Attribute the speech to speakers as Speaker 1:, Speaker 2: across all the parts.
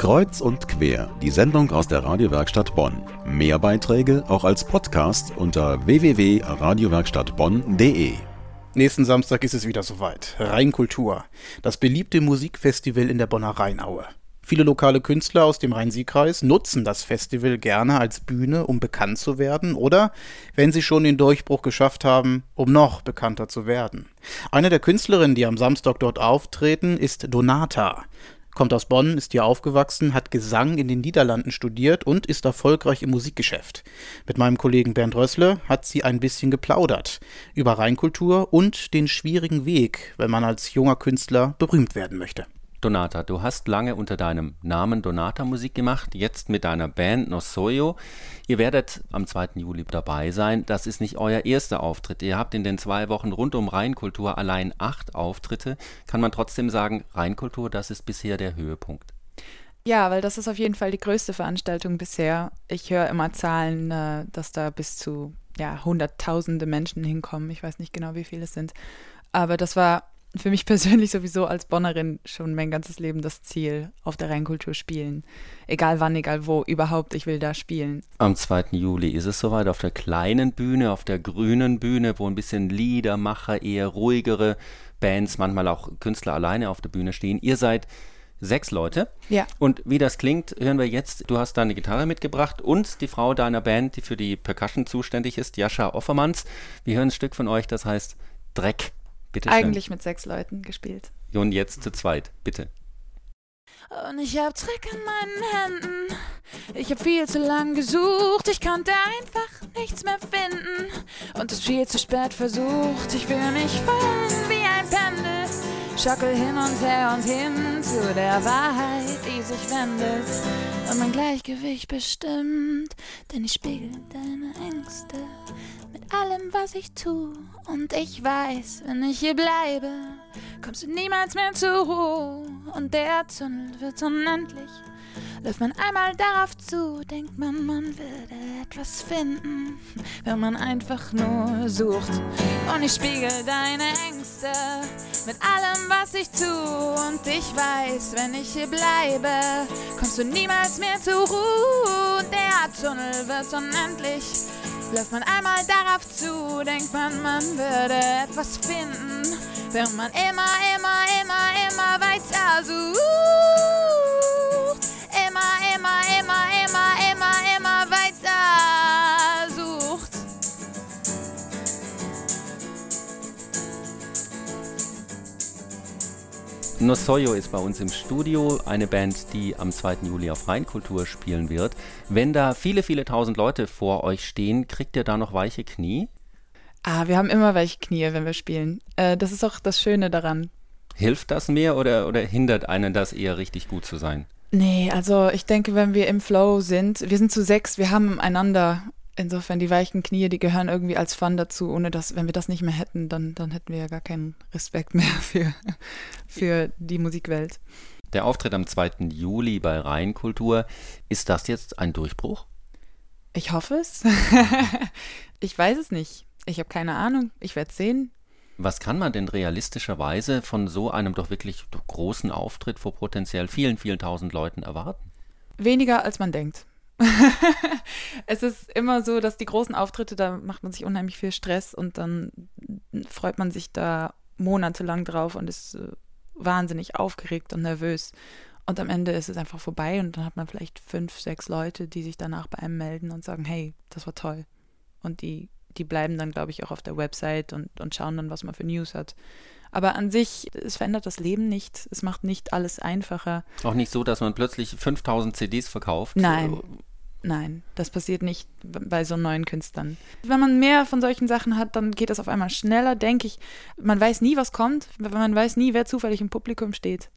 Speaker 1: Kreuz und quer, die Sendung aus der Radiowerkstatt Bonn. Mehr Beiträge auch als Podcast unter www.radiowerkstattbonn.de.
Speaker 2: Nächsten Samstag ist es wieder soweit. Rheinkultur, das beliebte Musikfestival in der Bonner Rheinaue. Viele lokale Künstler aus dem Rhein-Sieg-Kreis nutzen das Festival gerne als Bühne, um bekannt zu werden oder, wenn sie schon den Durchbruch geschafft haben, um noch bekannter zu werden. Eine der Künstlerinnen, die am Samstag dort auftreten, ist Donata kommt aus Bonn, ist hier aufgewachsen, hat Gesang in den Niederlanden studiert und ist erfolgreich im Musikgeschäft. Mit meinem Kollegen Bernd Rössle hat sie ein bisschen geplaudert über Rheinkultur und den schwierigen Weg, wenn man als junger Künstler berühmt werden möchte.
Speaker 3: Donata, du hast lange unter deinem Namen Donata Musik gemacht, jetzt mit deiner Band Nosoyo. Ihr werdet am 2. Juli dabei sein. Das ist nicht euer erster Auftritt. Ihr habt in den zwei Wochen rund um Rheinkultur allein acht Auftritte. Kann man trotzdem sagen, Rheinkultur, das ist bisher der Höhepunkt?
Speaker 4: Ja, weil das ist auf jeden Fall die größte Veranstaltung bisher. Ich höre immer Zahlen, äh, dass da bis zu ja, hunderttausende Menschen hinkommen. Ich weiß nicht genau, wie viele es sind. Aber das war für mich persönlich sowieso als Bonnerin schon mein ganzes Leben das Ziel, auf der Rheinkultur spielen. Egal wann, egal wo, überhaupt, ich will da spielen.
Speaker 3: Am 2. Juli ist es soweit auf der kleinen Bühne, auf der grünen Bühne, wo ein bisschen Liedermacher, eher ruhigere Bands, manchmal auch Künstler alleine auf der Bühne stehen. Ihr seid sechs Leute.
Speaker 4: Ja.
Speaker 3: Und wie das klingt, hören wir jetzt. Du hast deine Gitarre mitgebracht und die Frau deiner Band, die für die Percussion zuständig ist, Jascha Offermanns. Wir hören ein Stück von euch, das heißt Dreck. Bitte
Speaker 4: Eigentlich mit sechs Leuten gespielt.
Speaker 3: Und jetzt zu zweit, bitte.
Speaker 5: Und ich hab Dreck in meinen Händen. Ich hab viel zu lang gesucht. Ich konnte einfach nichts mehr finden. Und es viel zu spät versucht. Ich fühle mich fallen wie ein Pendel. Schockel hin und her und hin zu der Wahrheit, die sich wendet. Und mein Gleichgewicht bestimmt. Denn ich spiegel deine Ängste mit allem, was ich tu. Und ich weiß, wenn ich hier bleibe, kommst du niemals mehr zur Ruhe. Und der Tunnel wird unendlich. Läuft man einmal darauf zu, denkt man, man würde etwas finden, wenn man einfach nur sucht. Und ich spiegel deine Ängste mit allem, was ich tu. Und ich weiß, wenn ich hier bleibe, kommst du niemals mehr zur Ruhe. Und der Tunnel wird unendlich. Läuft man einmal darauf zu, denkt man, man würde etwas finden, wenn man immer, immer
Speaker 3: Nosoyo ist bei uns im Studio, eine Band, die am 2. Juli auf Rheinkultur spielen wird. Wenn da viele, viele tausend Leute vor euch stehen, kriegt ihr da noch weiche Knie?
Speaker 4: Ah, wir haben immer weiche Knie, wenn wir spielen. Äh, das ist auch das Schöne daran.
Speaker 3: Hilft das mehr oder, oder hindert einen das eher richtig gut zu sein?
Speaker 4: Nee, also ich denke, wenn wir im Flow sind, wir sind zu sechs, wir haben einander. Insofern die weichen Knie, die gehören irgendwie als Fun dazu. Ohne dass, wenn wir das nicht mehr hätten, dann, dann hätten wir ja gar keinen Respekt mehr für, für die Musikwelt.
Speaker 3: Der Auftritt am 2. Juli bei Rheinkultur, ist das jetzt ein Durchbruch?
Speaker 4: Ich hoffe es. ich weiß es nicht. Ich habe keine Ahnung. Ich werde sehen.
Speaker 3: Was kann man denn realistischerweise von so einem doch wirklich großen Auftritt vor potenziell vielen, vielen tausend Leuten erwarten?
Speaker 4: Weniger als man denkt. es ist immer so, dass die großen Auftritte, da macht man sich unheimlich viel Stress und dann freut man sich da monatelang drauf und ist äh, wahnsinnig aufgeregt und nervös. Und am Ende ist es einfach vorbei und dann hat man vielleicht fünf, sechs Leute, die sich danach bei einem melden und sagen, hey, das war toll. Und die, die bleiben dann, glaube ich, auch auf der Website und, und schauen dann, was man für News hat. Aber an sich, es verändert das Leben nicht. Es macht nicht alles einfacher.
Speaker 3: Auch nicht so, dass man plötzlich 5000 CDs verkauft.
Speaker 4: Nein. Nein, das passiert nicht bei so neuen Künstlern. Wenn man mehr von solchen Sachen hat, dann geht das auf einmal schneller, denke ich. Man weiß nie, was kommt, man weiß nie, wer zufällig im Publikum steht.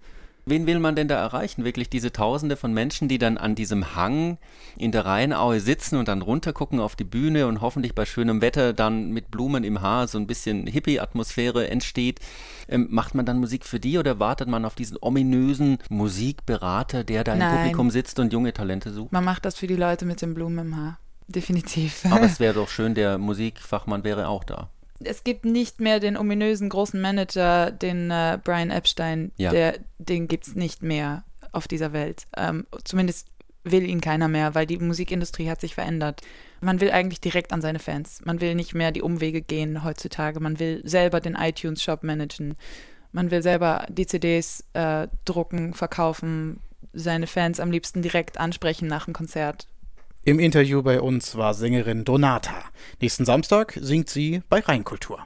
Speaker 3: Wen will man denn da erreichen? Wirklich diese Tausende von Menschen, die dann an diesem Hang in der Rheinaue sitzen und dann runtergucken auf die Bühne und hoffentlich bei schönem Wetter dann mit Blumen im Haar so ein bisschen Hippie-Atmosphäre entsteht. Ähm, macht man dann Musik für die oder wartet man auf diesen ominösen Musikberater, der da
Speaker 4: Nein.
Speaker 3: im Publikum sitzt und junge Talente sucht?
Speaker 4: Man macht das für die Leute mit den Blumen im Haar. Definitiv.
Speaker 3: Aber es wäre doch schön, der Musikfachmann wäre auch da.
Speaker 4: Es gibt nicht mehr den ominösen großen Manager, den äh, Brian Epstein,
Speaker 3: Ja.
Speaker 4: der, den gibt es nicht mehr. auf dieser Welt. Ähm, zumindest will ihn keiner mehr, weil die Musikindustrie hat sich verändert. Man will eigentlich direkt an seine Fans. Man will nicht mehr die Umwege gehen heutzutage. Man will selber den iTunes-Shop managen. Man will selber die CDs äh, drucken, verkaufen, seine Fans am liebsten direkt ansprechen nach dem Konzert.
Speaker 2: Im Interview bei uns war Sängerin Donata. Nächsten Samstag singt sie bei Rheinkultur.